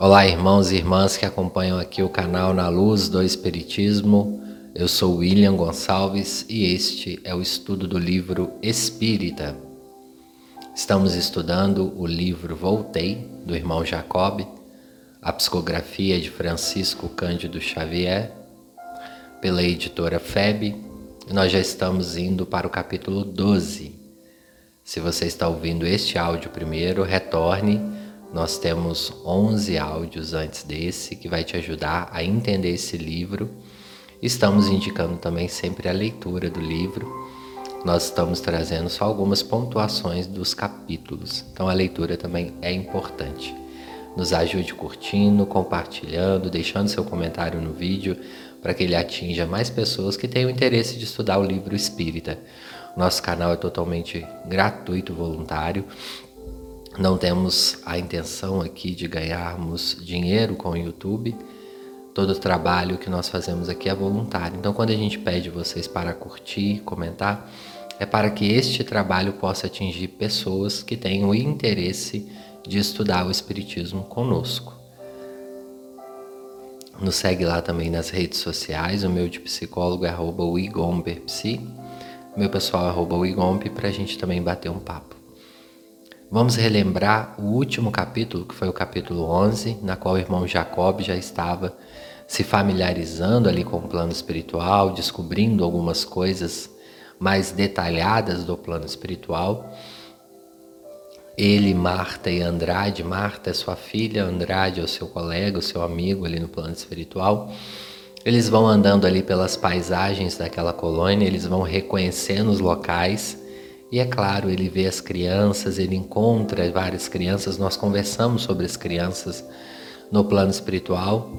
Olá, irmãos e irmãs que acompanham aqui o canal Na Luz do Espiritismo. Eu sou William Gonçalves e este é o estudo do livro Espírita. Estamos estudando o livro Voltei, do irmão Jacob, a psicografia de Francisco Cândido Xavier, pela editora FEB. Nós já estamos indo para o capítulo 12. Se você está ouvindo este áudio primeiro, retorne nós temos 11 áudios antes desse que vai te ajudar a entender esse livro. Estamos indicando também sempre a leitura do livro. Nós estamos trazendo só algumas pontuações dos capítulos. Então a leitura também é importante. Nos ajude curtindo, compartilhando, deixando seu comentário no vídeo para que ele atinja mais pessoas que tenham interesse de estudar o livro espírita. Nosso canal é totalmente gratuito, voluntário. Não temos a intenção aqui de ganharmos dinheiro com o YouTube. Todo o trabalho que nós fazemos aqui é voluntário. Então, quando a gente pede vocês para curtir, comentar, é para que este trabalho possa atingir pessoas que tenham interesse de estudar o Espiritismo conosco. Nos segue lá também nas redes sociais. O meu de psicólogo é arroba. Meu pessoal é arroba para a gente também bater um papo. Vamos relembrar o último capítulo, que foi o capítulo 11, na qual o irmão Jacob já estava se familiarizando ali com o plano espiritual, descobrindo algumas coisas mais detalhadas do plano espiritual. Ele, Marta e Andrade, Marta é sua filha, Andrade é o seu colega, o seu amigo ali no plano espiritual. Eles vão andando ali pelas paisagens daquela colônia, eles vão reconhecendo os locais e é claro, ele vê as crianças, ele encontra várias crianças. Nós conversamos sobre as crianças no plano espiritual.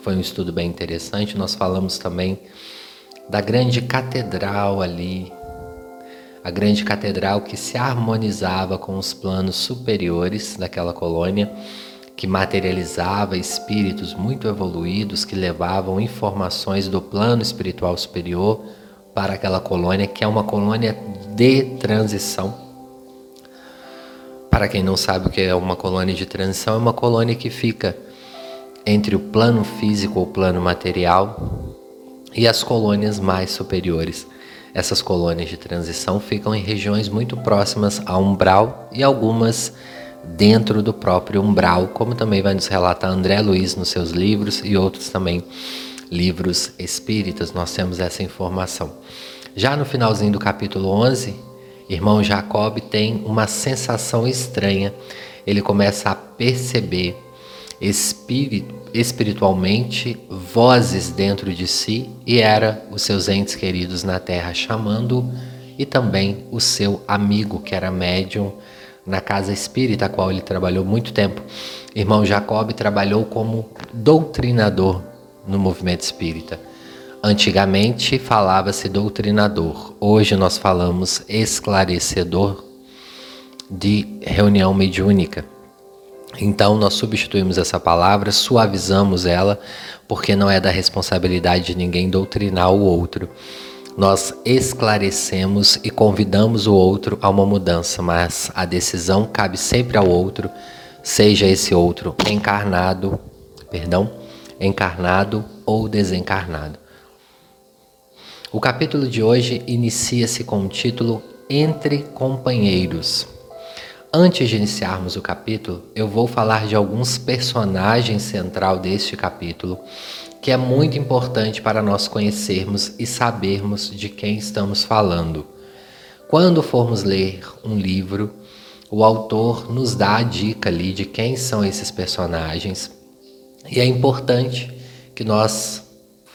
Foi um estudo bem interessante. Nós falamos também da grande catedral ali, a grande catedral que se harmonizava com os planos superiores daquela colônia, que materializava espíritos muito evoluídos que levavam informações do plano espiritual superior para aquela colônia, que é uma colônia de transição. Para quem não sabe o que é uma colônia de transição, é uma colônia que fica entre o plano físico ou plano material e as colônias mais superiores. Essas colônias de transição ficam em regiões muito próximas ao umbral e algumas dentro do próprio umbral, como também vai nos relatar André Luiz nos seus livros e outros também livros espíritas, nós temos essa informação. Já no finalzinho do capítulo 11, irmão Jacob tem uma sensação estranha. Ele começa a perceber espiritualmente vozes dentro de si e era os seus entes queridos na terra chamando e também o seu amigo que era médium na casa espírita, a qual ele trabalhou muito tempo. Irmão Jacob trabalhou como doutrinador no movimento espírita. Antigamente falava-se doutrinador, hoje nós falamos esclarecedor de reunião mediúnica. Então nós substituímos essa palavra, suavizamos ela, porque não é da responsabilidade de ninguém doutrinar o outro. Nós esclarecemos e convidamos o outro a uma mudança, mas a decisão cabe sempre ao outro, seja esse outro encarnado, perdão, encarnado ou desencarnado. O capítulo de hoje inicia-se com o título Entre Companheiros. Antes de iniciarmos o capítulo, eu vou falar de alguns personagens central deste capítulo, que é muito importante para nós conhecermos e sabermos de quem estamos falando. Quando formos ler um livro, o autor nos dá a dica ali de quem são esses personagens e é importante que nós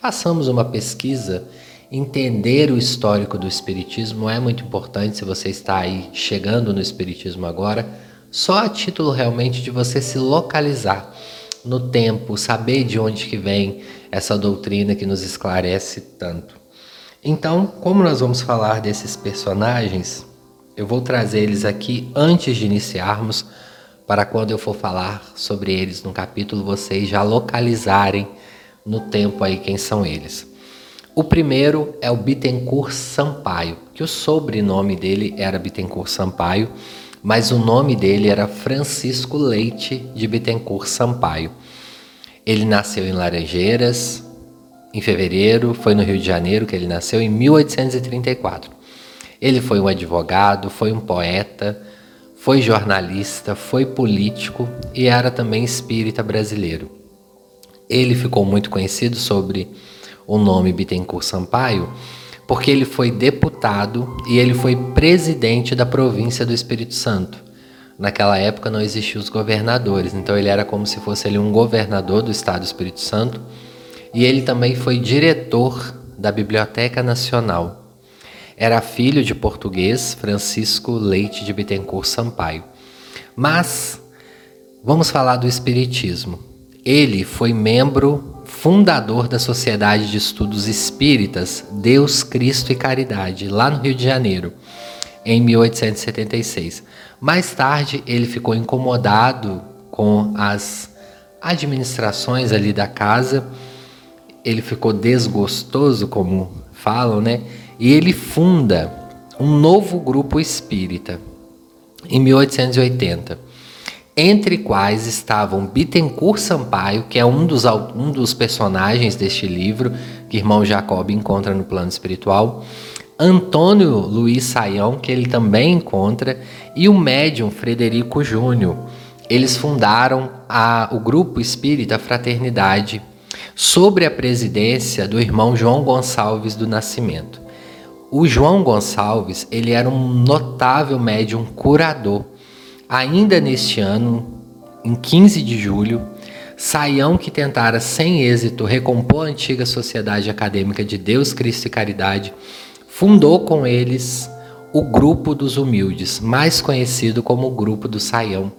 façamos uma pesquisa. Entender o histórico do Espiritismo é muito importante se você está aí chegando no Espiritismo agora, só a título realmente de você se localizar no tempo, saber de onde que vem essa doutrina que nos esclarece tanto. Então, como nós vamos falar desses personagens, eu vou trazer eles aqui antes de iniciarmos para quando eu for falar sobre eles no capítulo, vocês já localizarem no tempo aí quem são eles. O primeiro é o Bittencourt Sampaio, que o sobrenome dele era Bittencourt Sampaio, mas o nome dele era Francisco Leite de Bittencourt Sampaio. Ele nasceu em Laranjeiras, em fevereiro, foi no Rio de Janeiro que ele nasceu, em 1834. Ele foi um advogado, foi um poeta, foi jornalista, foi político e era também espírita brasileiro. Ele ficou muito conhecido sobre o nome Bittencourt Sampaio porque ele foi deputado e ele foi presidente da província do Espírito Santo. Naquela época não existiam os governadores, então ele era como se fosse ele um governador do estado do Espírito Santo. E ele também foi diretor da Biblioteca Nacional. Era filho de português Francisco Leite de Bittencourt Sampaio. Mas vamos falar do espiritismo. Ele foi membro fundador da Sociedade de Estudos Espíritas Deus, Cristo e Caridade, lá no Rio de Janeiro, em 1876. Mais tarde, ele ficou incomodado com as administrações ali da casa, ele ficou desgostoso, como falam, né? E ele funda um novo grupo espírita em 1880 entre quais estavam Bittencourt Sampaio, que é um dos, um dos personagens deste livro que irmão Jacob encontra no plano espiritual, Antônio Luiz Saião, que ele também encontra, e o médium Frederico Júnior. Eles fundaram a, o grupo espírita Fraternidade sobre a presidência do irmão João Gonçalves do Nascimento. O João Gonçalves, ele era um notável médium curador Ainda neste ano, em 15 de julho, Saião, que tentara sem êxito recompor a antiga Sociedade Acadêmica de Deus, Cristo e Caridade, fundou com eles o Grupo dos Humildes, mais conhecido como o Grupo do Saião.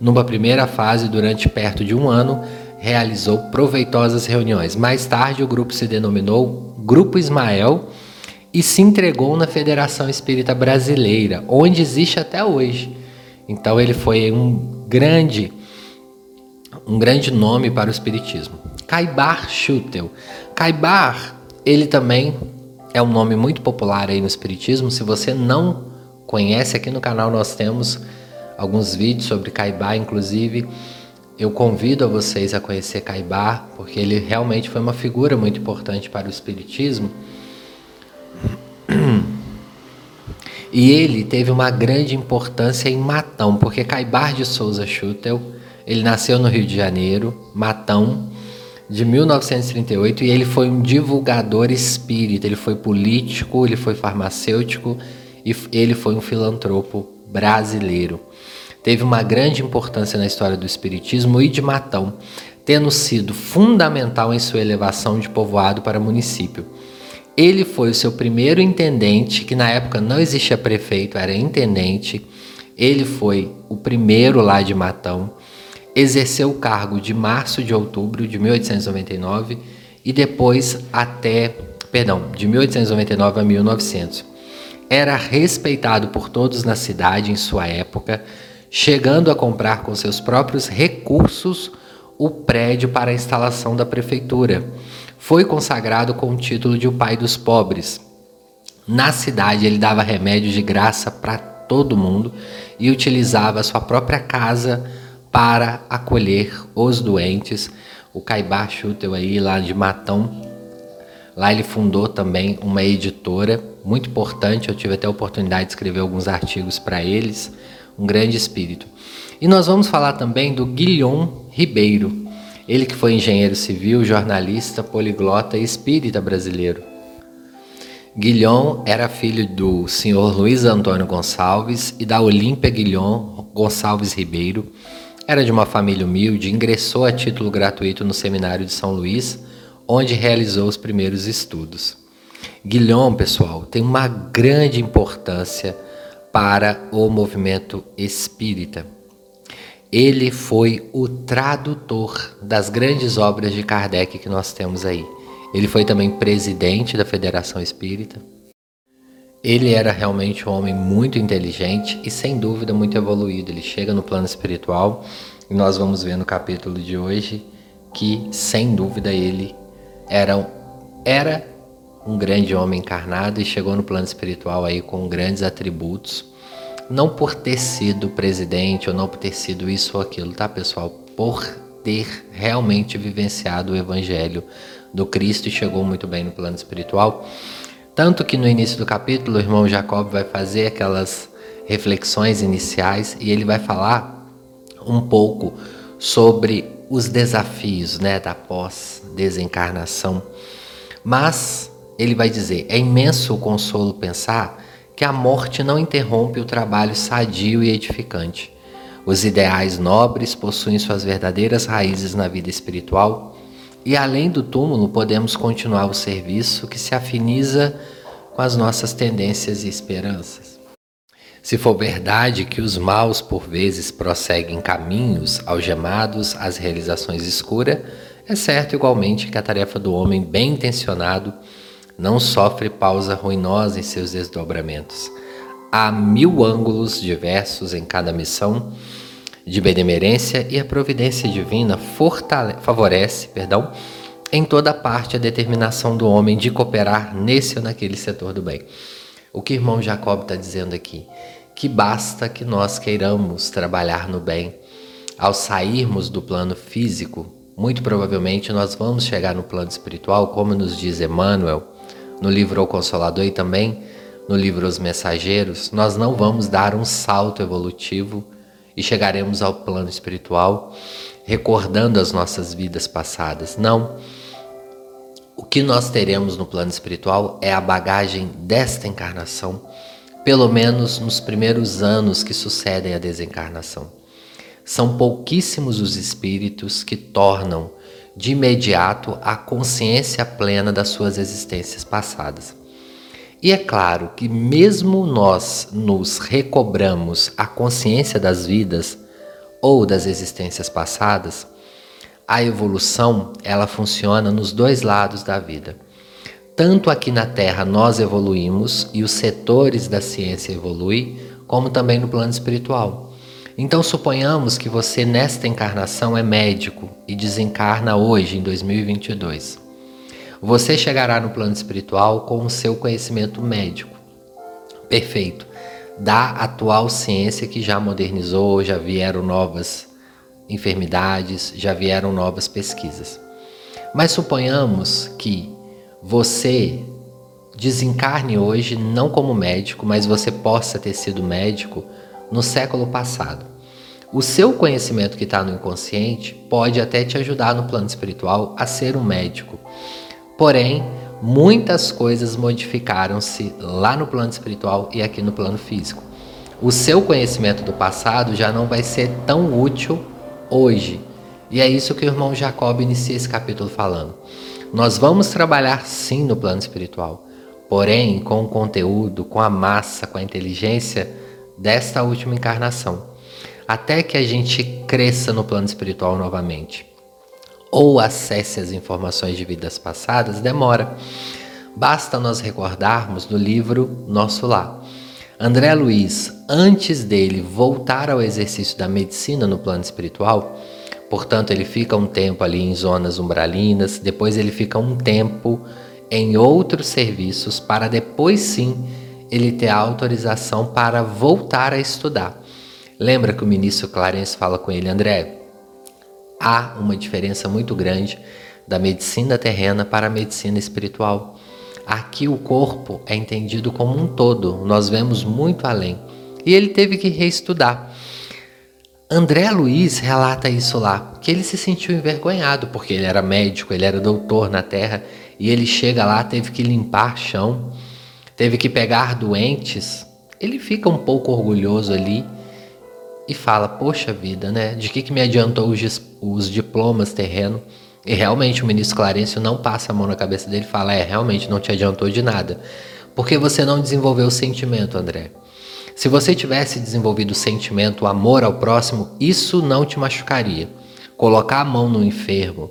Numa primeira fase, durante perto de um ano, realizou proveitosas reuniões. Mais tarde, o grupo se denominou Grupo Ismael e se entregou na Federação Espírita Brasileira, onde existe até hoje. Então ele foi um grande um grande nome para o espiritismo. Caibar Schutel. Caibar, ele também é um nome muito popular aí no espiritismo. Se você não conhece, aqui no canal nós temos alguns vídeos sobre Caibar, inclusive eu convido a vocês a conhecer Caibar, porque ele realmente foi uma figura muito importante para o espiritismo. E ele teve uma grande importância em Matão, porque Caibar de Souza Schutel, ele nasceu no Rio de Janeiro, Matão, de 1938, e ele foi um divulgador espírita, ele foi político, ele foi farmacêutico e ele foi um filantropo brasileiro. Teve uma grande importância na história do espiritismo e de Matão, tendo sido fundamental em sua elevação de povoado para município. Ele foi o seu primeiro intendente, que na época não existia prefeito, era intendente. Ele foi o primeiro lá de Matão. Exerceu o cargo de março de outubro de 1899 e depois até, perdão, de 1899 a 1900. Era respeitado por todos na cidade em sua época, chegando a comprar com seus próprios recursos o prédio para a instalação da prefeitura foi consagrado com o título de o pai dos pobres. Na cidade, ele dava remédios de graça para todo mundo e utilizava sua própria casa para acolher os doentes. O Caibá Schutel aí lá de Matão, lá ele fundou também uma editora muito importante. Eu tive até a oportunidade de escrever alguns artigos para eles. Um grande espírito. E nós vamos falar também do Guilhom Ribeiro. Ele que foi engenheiro civil, jornalista, poliglota e espírita brasileiro. Guilhom era filho do senhor Luiz Antônio Gonçalves e da Olímpia Guilhom Gonçalves Ribeiro. Era de uma família humilde, ingressou a título gratuito no Seminário de São Luís, onde realizou os primeiros estudos. Guilhom, pessoal, tem uma grande importância para o movimento espírita. Ele foi o tradutor das grandes obras de Kardec que nós temos aí. Ele foi também presidente da Federação Espírita. Ele era realmente um homem muito inteligente e sem dúvida muito evoluído. Ele chega no plano espiritual e nós vamos ver no capítulo de hoje que sem dúvida ele era era um grande homem encarnado e chegou no plano espiritual aí com grandes atributos Não por ter sido presidente ou não por ter sido isso ou aquilo, tá, pessoal? Por ter realmente vivenciado o evangelho do Cristo e chegou muito bem no plano espiritual. Tanto que no início do capítulo o irmão Jacob vai fazer aquelas reflexões iniciais e ele vai falar um pouco sobre os desafios né, da pós-desencarnação. Mas ele vai dizer: é imenso o consolo pensar que a morte não interrompe o trabalho sadio e edificante. Os ideais nobres possuem suas verdadeiras raízes na vida espiritual e além do túmulo podemos continuar o serviço que se afiniza com as nossas tendências e esperanças. Se for verdade que os maus por vezes prosseguem caminhos algemados às realizações escuras, é certo igualmente que a tarefa do homem bem intencionado não sofre pausa ruinosa em seus desdobramentos. Há mil ângulos diversos em cada missão de benemerência e a providência divina favorece, perdão, em toda parte a determinação do homem de cooperar nesse ou naquele setor do bem. O que irmão Jacob está dizendo aqui? Que basta que nós queiramos trabalhar no bem. Ao sairmos do plano físico, muito provavelmente nós vamos chegar no plano espiritual, como nos diz Emmanuel, no livro O Consolador e também no livro Os Mensageiros, nós não vamos dar um salto evolutivo e chegaremos ao plano espiritual recordando as nossas vidas passadas. Não. O que nós teremos no plano espiritual é a bagagem desta encarnação, pelo menos nos primeiros anos que sucedem a desencarnação. São pouquíssimos os espíritos que tornam de imediato a consciência plena das suas existências passadas. E é claro que, mesmo nós nos recobramos a consciência das vidas ou das existências passadas, a evolução ela funciona nos dois lados da vida. Tanto aqui na Terra nós evoluímos e os setores da ciência evoluem, como também no plano espiritual. Então suponhamos que você nesta encarnação é médico e desencarna hoje, em 2022. Você chegará no plano espiritual com o seu conhecimento médico. Perfeito. Da atual ciência que já modernizou, já vieram novas enfermidades, já vieram novas pesquisas. Mas suponhamos que você desencarne hoje não como médico, mas você possa ter sido médico no século passado. O seu conhecimento que está no inconsciente pode até te ajudar no plano espiritual a ser um médico. Porém, muitas coisas modificaram-se lá no plano espiritual e aqui no plano físico. O seu conhecimento do passado já não vai ser tão útil hoje. E é isso que o irmão Jacob inicia esse capítulo falando. Nós vamos trabalhar sim no plano espiritual, porém com o conteúdo, com a massa, com a inteligência desta última encarnação, até que a gente cresça no plano espiritual novamente ou acesse as informações de vidas passadas, demora. Basta nós recordarmos do livro Nosso Lar. André Luiz, antes dele voltar ao exercício da medicina no plano espiritual, portanto, ele fica um tempo ali em zonas umbralinas, depois ele fica um tempo em outros serviços, para depois sim ele ter a autorização para voltar a estudar. Lembra que o ministro Clarence fala com ele, André? Há uma diferença muito grande da medicina terrena para a medicina espiritual. Aqui o corpo é entendido como um todo, nós vemos muito além. E ele teve que reestudar. André Luiz relata isso lá, que ele se sentiu envergonhado porque ele era médico, ele era doutor na terra e ele chega lá, teve que limpar chão, teve que pegar doentes, ele fica um pouco orgulhoso ali e fala: Poxa vida, né? De que, que me adiantou os, os diplomas terreno? E realmente o ministro Clarencio não passa a mão na cabeça dele e fala: É, realmente não te adiantou de nada. Porque você não desenvolveu o sentimento, André. Se você tivesse desenvolvido o sentimento, o amor ao próximo, isso não te machucaria. Colocar a mão no enfermo,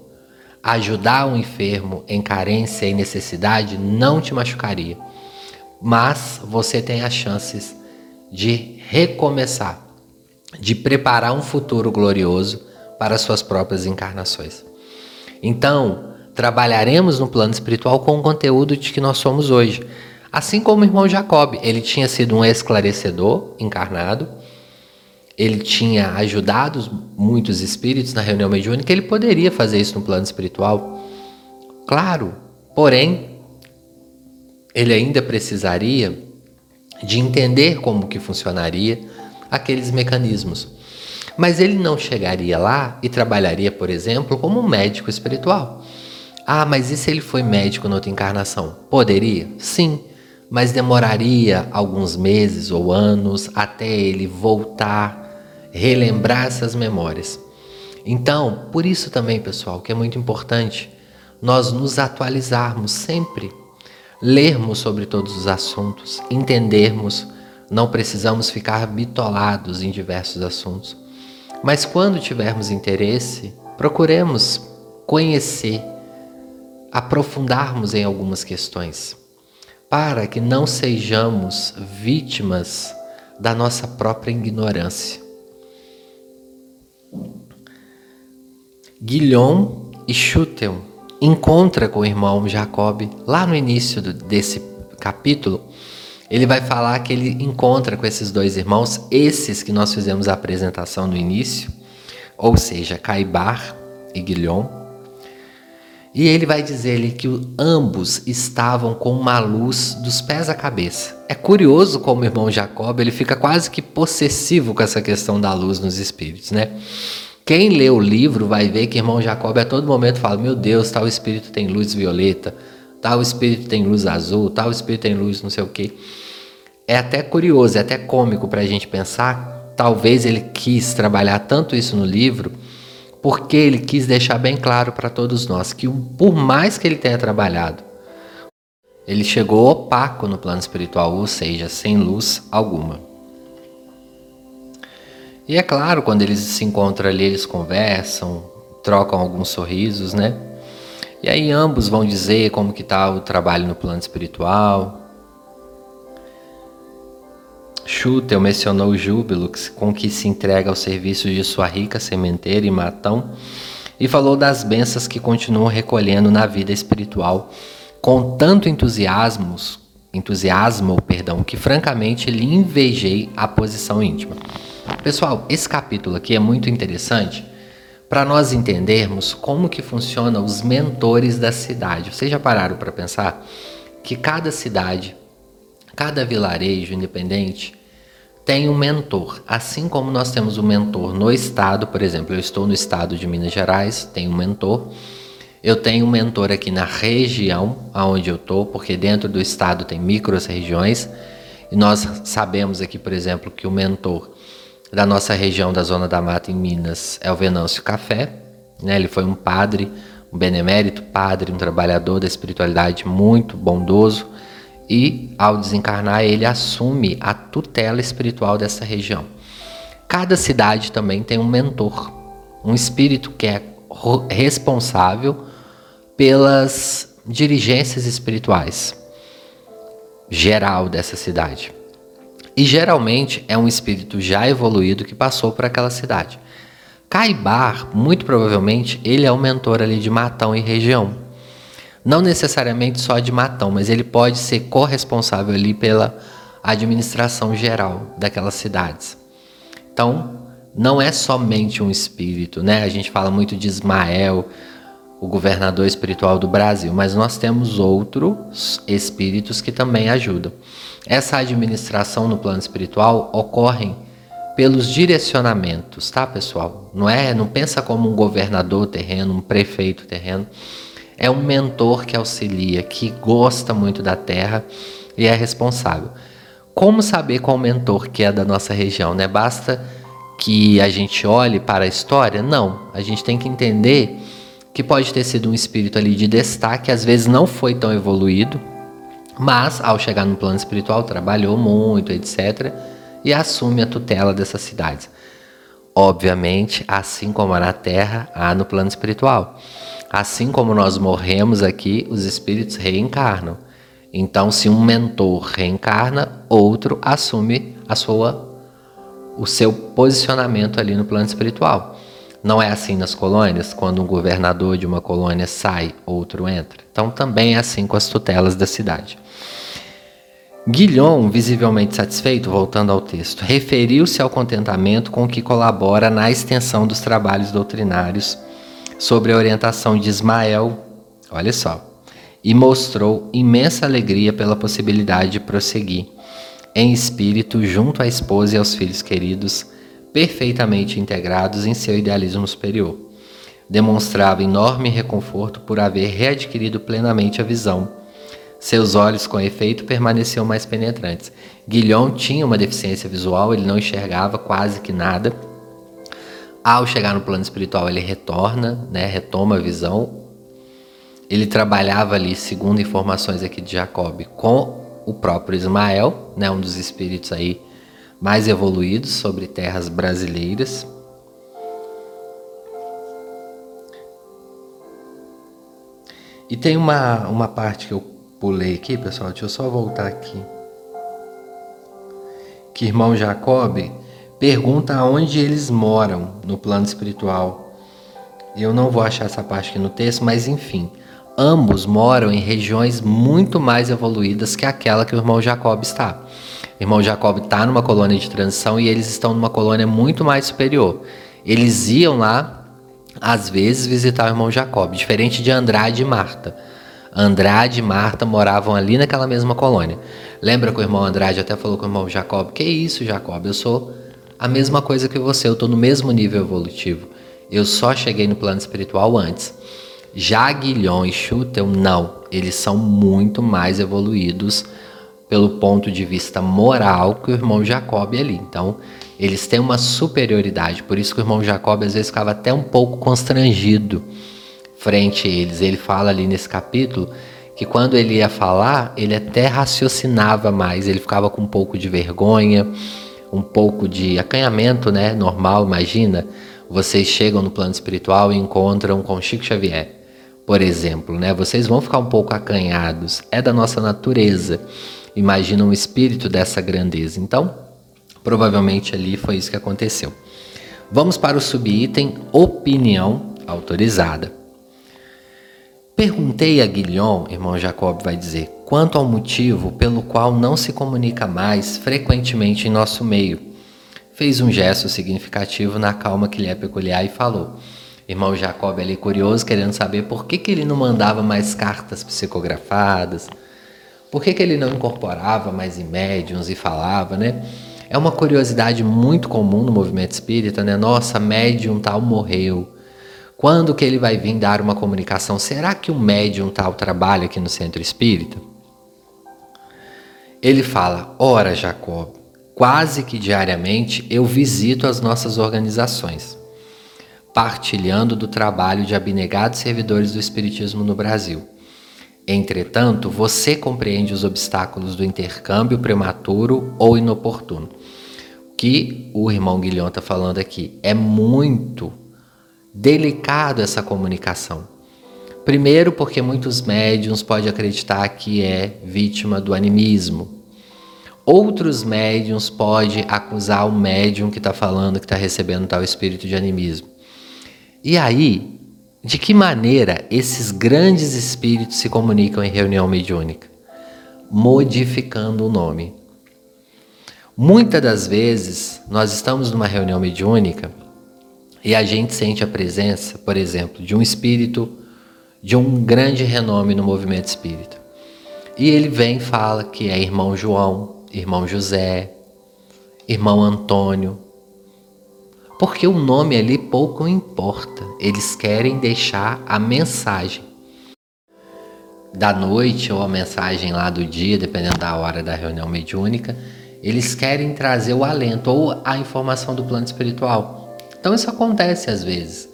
ajudar um enfermo em carência e necessidade, não te machucaria mas você tem as chances de recomeçar, de preparar um futuro glorioso para suas próprias encarnações. Então, trabalharemos no plano espiritual com o conteúdo de que nós somos hoje. Assim como o irmão Jacob, ele tinha sido um esclarecedor encarnado, ele tinha ajudado muitos espíritos na reunião mediúnica, ele poderia fazer isso no plano espiritual. Claro, porém, ele ainda precisaria de entender como que funcionaria aqueles mecanismos. Mas ele não chegaria lá e trabalharia, por exemplo, como um médico espiritual. Ah, mas e se ele foi médico na outra encarnação? Poderia? Sim, mas demoraria alguns meses ou anos até ele voltar, relembrar essas memórias. Então, por isso também, pessoal, que é muito importante nós nos atualizarmos sempre, lermos sobre todos os assuntos, entendermos, não precisamos ficar bitolados em diversos assuntos. Mas quando tivermos interesse, procuremos conhecer, aprofundarmos em algumas questões, para que não sejamos vítimas da nossa própria ignorância. Guilhom e Schutel encontra com o irmão Jacob lá no início do, desse capítulo. Ele vai falar que ele encontra com esses dois irmãos, esses que nós fizemos a apresentação no início, ou seja, Caibar e Guilhom. E ele vai dizer-lhe que ambos estavam com uma luz dos pés à cabeça. É curioso como o irmão Jacob ele fica quase que possessivo com essa questão da luz nos espíritos, né? Quem lê o livro vai ver que irmão Jacob a todo momento fala: Meu Deus, tal espírito tem luz violeta, tal espírito tem luz azul, tal espírito tem luz não sei o que. É até curioso, é até cômico para a gente pensar. Talvez ele quis trabalhar tanto isso no livro porque ele quis deixar bem claro para todos nós que, por mais que ele tenha trabalhado, ele chegou opaco no plano espiritual, ou seja, sem luz alguma. E é claro, quando eles se encontram ali, eles conversam, trocam alguns sorrisos, né? E aí ambos vão dizer como que está o trabalho no plano espiritual. Schutel mencionou o júbilo com que se entrega ao serviço de sua rica sementeira e matão e falou das bênçãos que continuam recolhendo na vida espiritual com tanto entusiasmo, entusiasmo, perdão, que francamente lhe invejei a posição íntima. Pessoal, esse capítulo aqui é muito interessante para nós entendermos como que funcionam os mentores da cidade. Vocês já pararam para pensar que cada cidade, cada vilarejo independente tem um mentor, assim como nós temos um mentor no estado, por exemplo, eu estou no estado de Minas Gerais, tenho um mentor. Eu tenho um mentor aqui na região aonde eu estou, porque dentro do estado tem micro-regiões, e nós sabemos aqui, por exemplo, que o mentor da nossa região da Zona da Mata em Minas é o Venâncio Café. Né? Ele foi um padre, um benemérito padre, um trabalhador da espiritualidade muito bondoso e ao desencarnar ele assume a tutela espiritual dessa região. Cada cidade também tem um mentor, um espírito que é responsável pelas dirigências espirituais geral dessa cidade. E geralmente é um espírito já evoluído que passou por aquela cidade. Caibar, muito provavelmente, ele é o mentor ali de Matão e região. Não necessariamente só de Matão, mas ele pode ser corresponsável ali pela administração geral daquelas cidades. Então, não é somente um espírito, né? A gente fala muito de Ismael, o governador espiritual do Brasil, mas nós temos outros espíritos que também ajudam. Essa administração no plano espiritual ocorre pelos direcionamentos, tá, pessoal? Não é, não pensa como um governador terreno, um prefeito terreno. É um mentor que auxilia, que gosta muito da terra e é responsável. Como saber qual mentor que é da nossa região, né? Basta que a gente olhe para a história? Não, a gente tem que entender que pode ter sido um espírito ali de destaque, às vezes não foi tão evoluído, mas ao chegar no plano espiritual trabalhou muito, etc, e assume a tutela dessas cidades. Obviamente, assim como na Terra, há no plano espiritual. Assim como nós morremos aqui, os espíritos reencarnam. Então, se um mentor reencarna, outro assume a sua o seu posicionamento ali no plano espiritual. Não é assim nas colônias, quando um governador de uma colônia sai, outro entra. Então também é assim com as tutelas da cidade. Guilhom, visivelmente satisfeito, voltando ao texto, referiu-se ao contentamento com que colabora na extensão dos trabalhos doutrinários sobre a orientação de Ismael, olha só, e mostrou imensa alegria pela possibilidade de prosseguir em espírito junto à esposa e aos filhos queridos, perfeitamente integrados em seu idealismo superior. Demonstrava enorme reconforto por haver readquirido plenamente a visão seus olhos, com efeito, permaneciam mais penetrantes. Guilhom tinha uma deficiência visual, ele não enxergava quase que nada. Ao chegar no plano espiritual, ele retorna, né, retoma a visão. Ele trabalhava ali, segundo informações aqui de Jacob, com o próprio Ismael, né, um dos espíritos aí mais evoluídos sobre terras brasileiras. E tem uma, uma parte que eu pulei aqui, pessoal, deixa eu só voltar aqui. Que irmão Jacob pergunta aonde eles moram no plano espiritual. Eu não vou achar essa parte aqui no texto, mas enfim, ambos moram em regiões muito mais evoluídas que aquela que o irmão Jacob está. O irmão Jacob está numa colônia de transição e eles estão numa colônia muito mais superior. Eles iam lá, às vezes, visitar o irmão Jacob, diferente de Andrade e Marta. Andrade e Marta moravam ali naquela mesma colônia. Lembra que o irmão Andrade até falou com o irmão Jacob: Que isso, Jacob? Eu sou a mesma coisa que você, eu estou no mesmo nível evolutivo. Eu só cheguei no plano espiritual antes. E Schutel, não. Eles são muito mais evoluídos pelo ponto de vista moral que o irmão Jacob ali. Então, eles têm uma superioridade. Por isso que o irmão Jacob às vezes ficava até um pouco constrangido frente a eles. Ele fala ali nesse capítulo que quando ele ia falar, ele até raciocinava mais, ele ficava com um pouco de vergonha, um pouco de acanhamento, né? Normal, imagina. Vocês chegam no plano espiritual e encontram com Chico Xavier, por exemplo, né? Vocês vão ficar um pouco acanhados, é da nossa natureza. Imagina um espírito dessa grandeza. Então, provavelmente ali foi isso que aconteceu. Vamos para o subitem opinião autorizada. Perguntei a Guilhom, irmão Jacob vai dizer, quanto ao motivo pelo qual não se comunica mais frequentemente em nosso meio. Fez um gesto significativo na calma que lhe é peculiar e falou. Irmão Jacob ali curioso, querendo saber por que, que ele não mandava mais cartas psicografadas, por que, que ele não incorporava mais em médiums e falava, né? É uma curiosidade muito comum no movimento espírita, né? Nossa, médium tal morreu. Quando que ele vai vir dar uma comunicação? Será que o médium tal trabalha aqui no centro espírita? Ele fala: Ora, Jacob, quase que diariamente eu visito as nossas organizações, partilhando do trabalho de abnegados servidores do Espiritismo no Brasil. Entretanto, você compreende os obstáculos do intercâmbio prematuro ou inoportuno. O que o irmão Guilhom está falando aqui é muito delicado essa comunicação. Primeiro, porque muitos médiums podem acreditar que é vítima do animismo. Outros médiums podem acusar o médium que está falando que está recebendo tal espírito de animismo. E aí, de que maneira esses grandes espíritos se comunicam em reunião mediúnica? Modificando o nome. Muitas das vezes, nós estamos numa reunião mediúnica e a gente sente a presença, por exemplo, de um espírito de um grande renome no movimento espírita. E ele vem e fala que é irmão João, irmão José, irmão Antônio. Porque o nome ali pouco importa, eles querem deixar a mensagem da noite ou a mensagem lá do dia, dependendo da hora da reunião mediúnica, eles querem trazer o alento ou a informação do plano espiritual. Então isso acontece às vezes.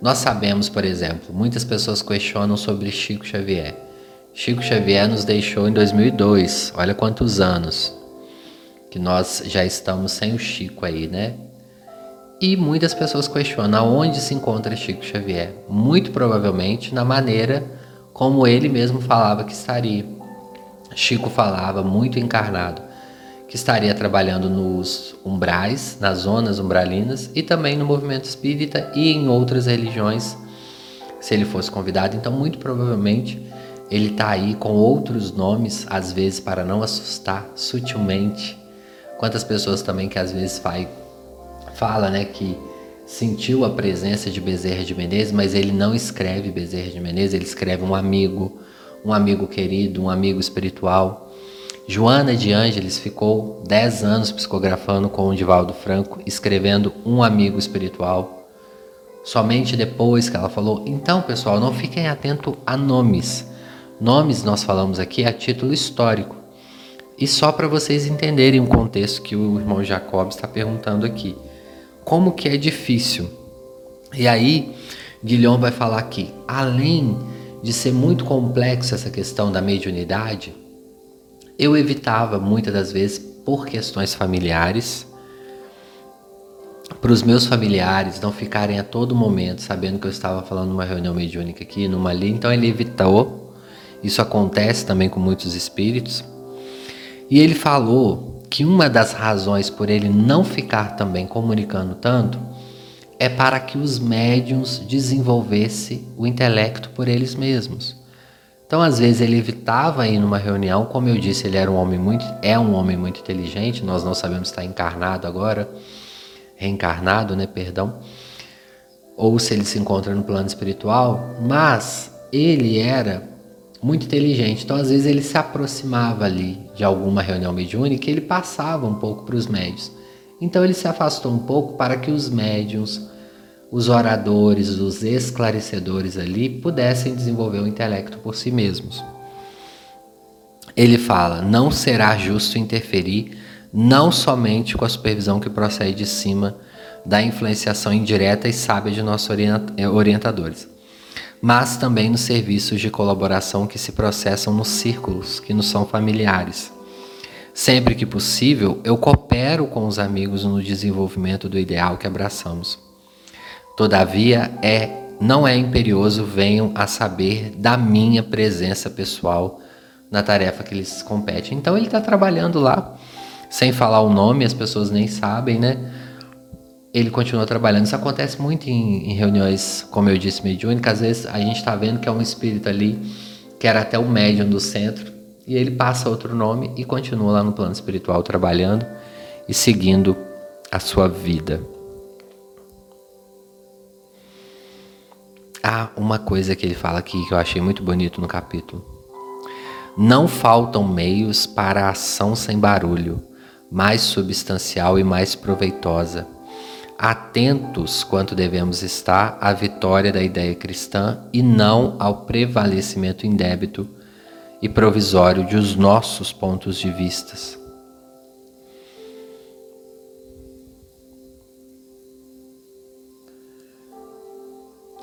Nós sabemos, por exemplo, muitas pessoas questionam sobre Chico Xavier. Chico Xavier nos deixou em 2002. Olha quantos anos que nós já estamos sem o Chico aí, né? E muitas pessoas questionam aonde se encontra Chico Xavier. Muito provavelmente na maneira como ele mesmo falava que estaria. Chico falava muito encarnado que estaria trabalhando nos umbrais, nas zonas umbralinas e também no movimento espírita e em outras religiões, se ele fosse convidado. Então, muito provavelmente, ele está aí com outros nomes, às vezes para não assustar sutilmente. Quantas pessoas também que às vezes faz, fala, né, que sentiu a presença de Bezerra de Menezes, mas ele não escreve Bezerra de Menezes, ele escreve um amigo, um amigo querido, um amigo espiritual. Joana de Ângeles ficou 10 anos psicografando com o Divaldo Franco, escrevendo um amigo espiritual. Somente depois que ela falou, então pessoal, não fiquem atentos a nomes. Nomes nós falamos aqui a título histórico. E só para vocês entenderem o contexto que o irmão Jacob está perguntando aqui. Como que é difícil? E aí, Guilhom vai falar que, além de ser muito complexo essa questão da mediunidade, eu evitava muitas das vezes por questões familiares, para os meus familiares não ficarem a todo momento sabendo que eu estava falando numa reunião mediúnica aqui, numa ali, então ele evitou. Isso acontece também com muitos espíritos. E ele falou que uma das razões por ele não ficar também comunicando tanto é para que os médiums desenvolvessem o intelecto por eles mesmos. Então, às vezes ele evitava ir numa reunião, como eu disse, ele era um homem muito, é um homem muito inteligente. Nós não sabemos se está encarnado agora, reencarnado, né? Perdão, ou se ele se encontra no plano espiritual. Mas ele era muito inteligente. Então, às vezes ele se aproximava ali de alguma reunião mediúnica, e ele passava um pouco para os médios. Então, ele se afastou um pouco para que os médiums os oradores, os esclarecedores ali pudessem desenvolver o intelecto por si mesmos. Ele fala: não será justo interferir não somente com a supervisão que procede de cima da influenciação indireta e sábia de nossos orientadores, mas também nos serviços de colaboração que se processam nos círculos que nos são familiares. Sempre que possível, eu coopero com os amigos no desenvolvimento do ideal que abraçamos. Todavia, é, não é imperioso venham a saber da minha presença pessoal na tarefa que lhes compete. Então ele está trabalhando lá, sem falar o nome, as pessoas nem sabem, né? Ele continua trabalhando. Isso acontece muito em, em reuniões, como eu disse, mediúnicas. Às vezes a gente está vendo que é um espírito ali, que era até o médium do centro, e ele passa outro nome e continua lá no plano espiritual trabalhando e seguindo a sua vida. Há uma coisa que ele fala aqui que eu achei muito bonito no capítulo. Não faltam meios para a ação sem barulho, mais substancial e mais proveitosa. Atentos quanto devemos estar à vitória da ideia cristã e não ao prevalecimento indébito e provisório de os nossos pontos de vistas.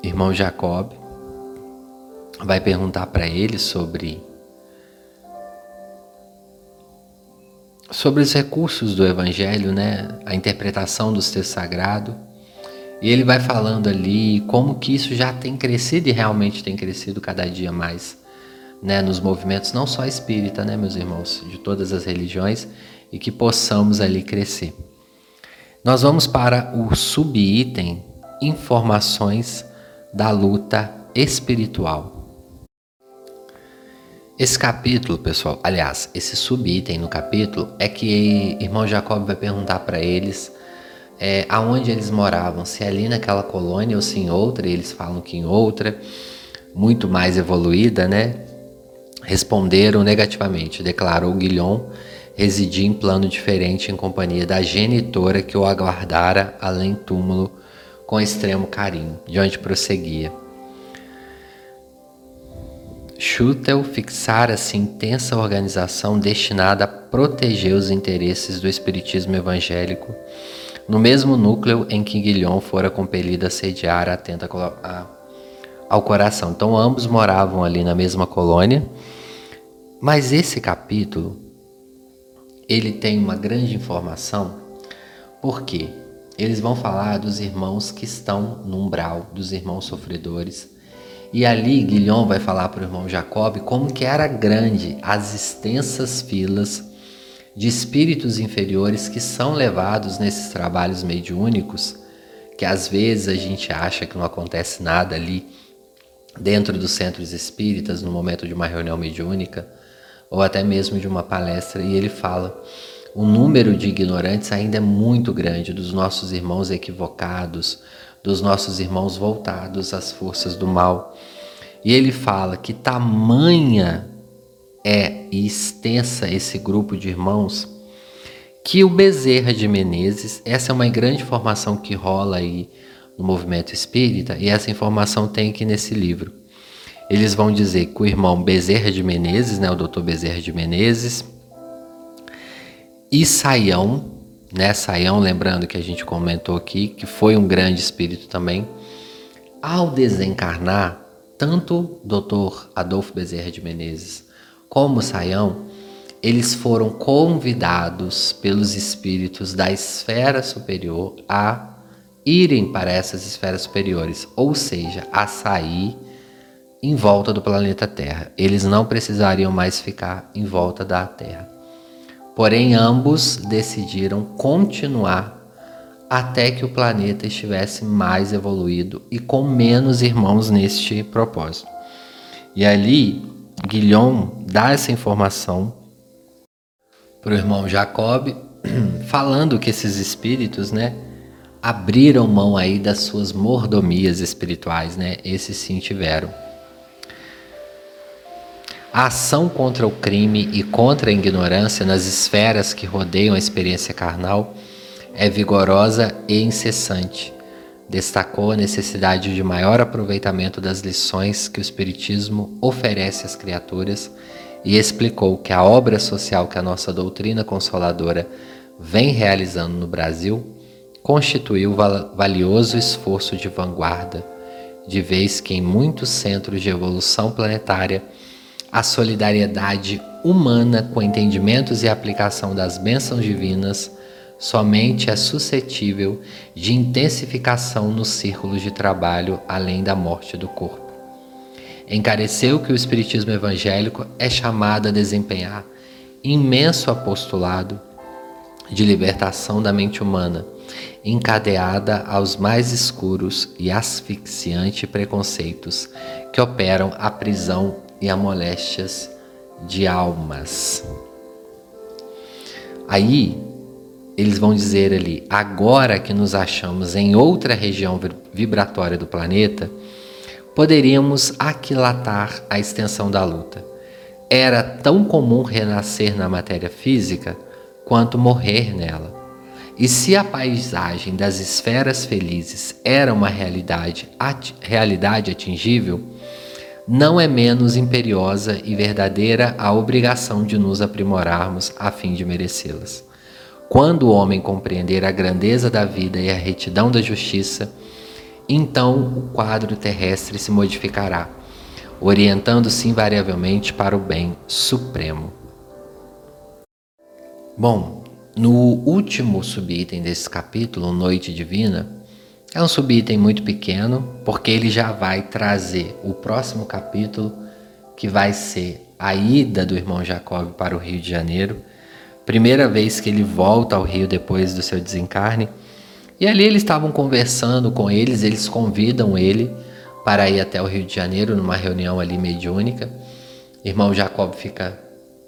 irmão Jacob vai perguntar para ele sobre sobre os recursos do evangelho, né? A interpretação dos textos sagrados. E ele vai falando ali como que isso já tem crescido e realmente tem crescido cada dia mais, né, nos movimentos não só espírita, né, meus irmãos, de todas as religiões e que possamos ali crescer. Nós vamos para o subitem informações da luta espiritual. Esse capítulo, pessoal, aliás, esse subitem no capítulo é que irmão Jacob vai perguntar para eles é, aonde eles moravam, se é ali naquela colônia ou se em outra, e eles falam que em outra, muito mais evoluída, né? Responderam negativamente, declarou Guilhom residir em plano diferente em companhia da genitora que o aguardara além túmulo com extremo carinho, de onde prosseguia. Schutel fixara-se intensa organização destinada a proteger os interesses do espiritismo evangélico, no mesmo núcleo em que Guilhom fora compelido a sediar atenta ao coração. Então ambos moravam ali na mesma colônia, mas esse capítulo ele tem uma grande informação, porque eles vão falar dos irmãos que estão no umbral, dos irmãos sofredores. E ali Guilhom vai falar para o irmão Jacob como que era grande as extensas filas de espíritos inferiores que são levados nesses trabalhos mediúnicos, que às vezes a gente acha que não acontece nada ali, dentro dos centros espíritas, no momento de uma reunião mediúnica, ou até mesmo de uma palestra, e ele fala: o número de ignorantes ainda é muito grande dos nossos irmãos equivocados, dos nossos irmãos voltados às forças do mal. E ele fala que tamanha é e extensa esse grupo de irmãos que o Bezerra de Menezes, essa é uma grande informação que rola aí no movimento espírita, e essa informação tem aqui nesse livro. Eles vão dizer que o irmão Bezerra de Menezes, né, o doutor Bezerra de Menezes, e Saião, né, Saião, lembrando que a gente comentou aqui, que foi um grande espírito também, ao desencarnar, tanto doutor Adolfo Bezerra de Menezes como Saião, eles foram convidados pelos espíritos da esfera superior a irem para essas esferas superiores, ou seja, a sair em volta do planeta Terra. Eles não precisariam mais ficar em volta da Terra. Porém, ambos decidiram continuar até que o planeta estivesse mais evoluído e com menos irmãos neste propósito. E ali, Guilhom dá essa informação para o irmão Jacob, falando que esses espíritos, né, abriram mão aí das suas mordomias espirituais, né? Esses sim tiveram. A ação contra o crime e contra a ignorância nas esferas que rodeiam a experiência carnal é vigorosa e incessante. Destacou a necessidade de maior aproveitamento das lições que o Espiritismo oferece às criaturas e explicou que a obra social que a nossa doutrina consoladora vem realizando no Brasil constituiu valioso esforço de vanguarda, de vez que em muitos centros de evolução planetária a solidariedade humana com entendimentos e aplicação das bênçãos divinas somente é suscetível de intensificação nos círculos de trabalho além da morte do corpo. Encareceu que o Espiritismo evangélico é chamado a desempenhar imenso apostolado de libertação da mente humana encadeada aos mais escuros e asfixiantes preconceitos que operam a prisão e a moléstias de almas. Aí eles vão dizer ali: agora que nos achamos em outra região vibratória do planeta, poderíamos aquilatar a extensão da luta. Era tão comum renascer na matéria física quanto morrer nela. E se a paisagem das esferas felizes era uma realidade, realidade atingível, não é menos imperiosa e verdadeira a obrigação de nos aprimorarmos a fim de merecê-las. Quando o homem compreender a grandeza da vida e a retidão da justiça, então o quadro terrestre se modificará, orientando-se invariavelmente para o bem supremo. Bom, no último subitem desse capítulo, Noite Divina, é um subitem muito pequeno, porque ele já vai trazer o próximo capítulo, que vai ser a ida do irmão Jacob para o Rio de Janeiro, primeira vez que ele volta ao Rio depois do seu desencarne. E ali eles estavam conversando com eles, eles convidam ele para ir até o Rio de Janeiro numa reunião ali mediúnica. Irmão Jacob fica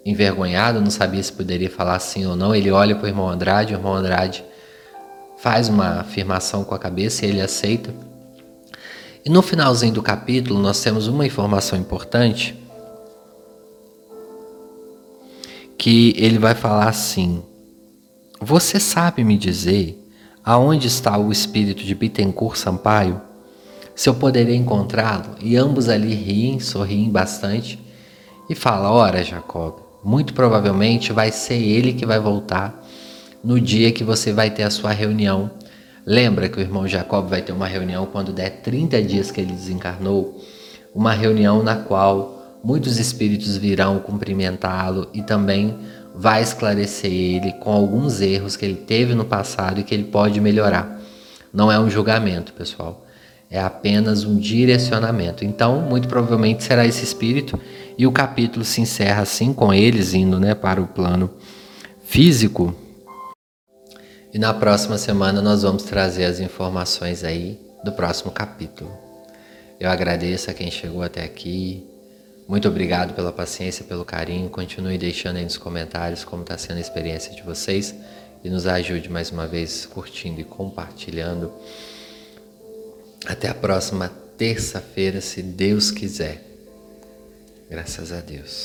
envergonhado, não sabia se poderia falar sim ou não. Ele olha para o irmão Andrade, o irmão Andrade faz uma afirmação com a cabeça e ele aceita. E no finalzinho do capítulo nós temos uma informação importante que ele vai falar assim: Você sabe me dizer aonde está o espírito de Bittencourt Sampaio? Se eu poderia encontrá-lo? E ambos ali riem, sorriem bastante e fala: Ora, Jacob, muito provavelmente vai ser ele que vai voltar no dia que você vai ter a sua reunião. Lembra que o irmão Jacob vai ter uma reunião quando der 30 dias que ele desencarnou? Uma reunião na qual muitos espíritos virão cumprimentá-lo e também vai esclarecer ele com alguns erros que ele teve no passado e que ele pode melhorar. Não é um julgamento, pessoal. É apenas um direcionamento. Então, muito provavelmente será esse espírito e o capítulo se encerra assim com eles indo né, para o plano físico. E na próxima semana nós vamos trazer as informações aí do próximo capítulo. Eu agradeço a quem chegou até aqui. Muito obrigado pela paciência, pelo carinho. Continue deixando aí nos comentários como está sendo a experiência de vocês e nos ajude mais uma vez curtindo e compartilhando. Até a próxima terça-feira, se Deus quiser. Graças a Deus.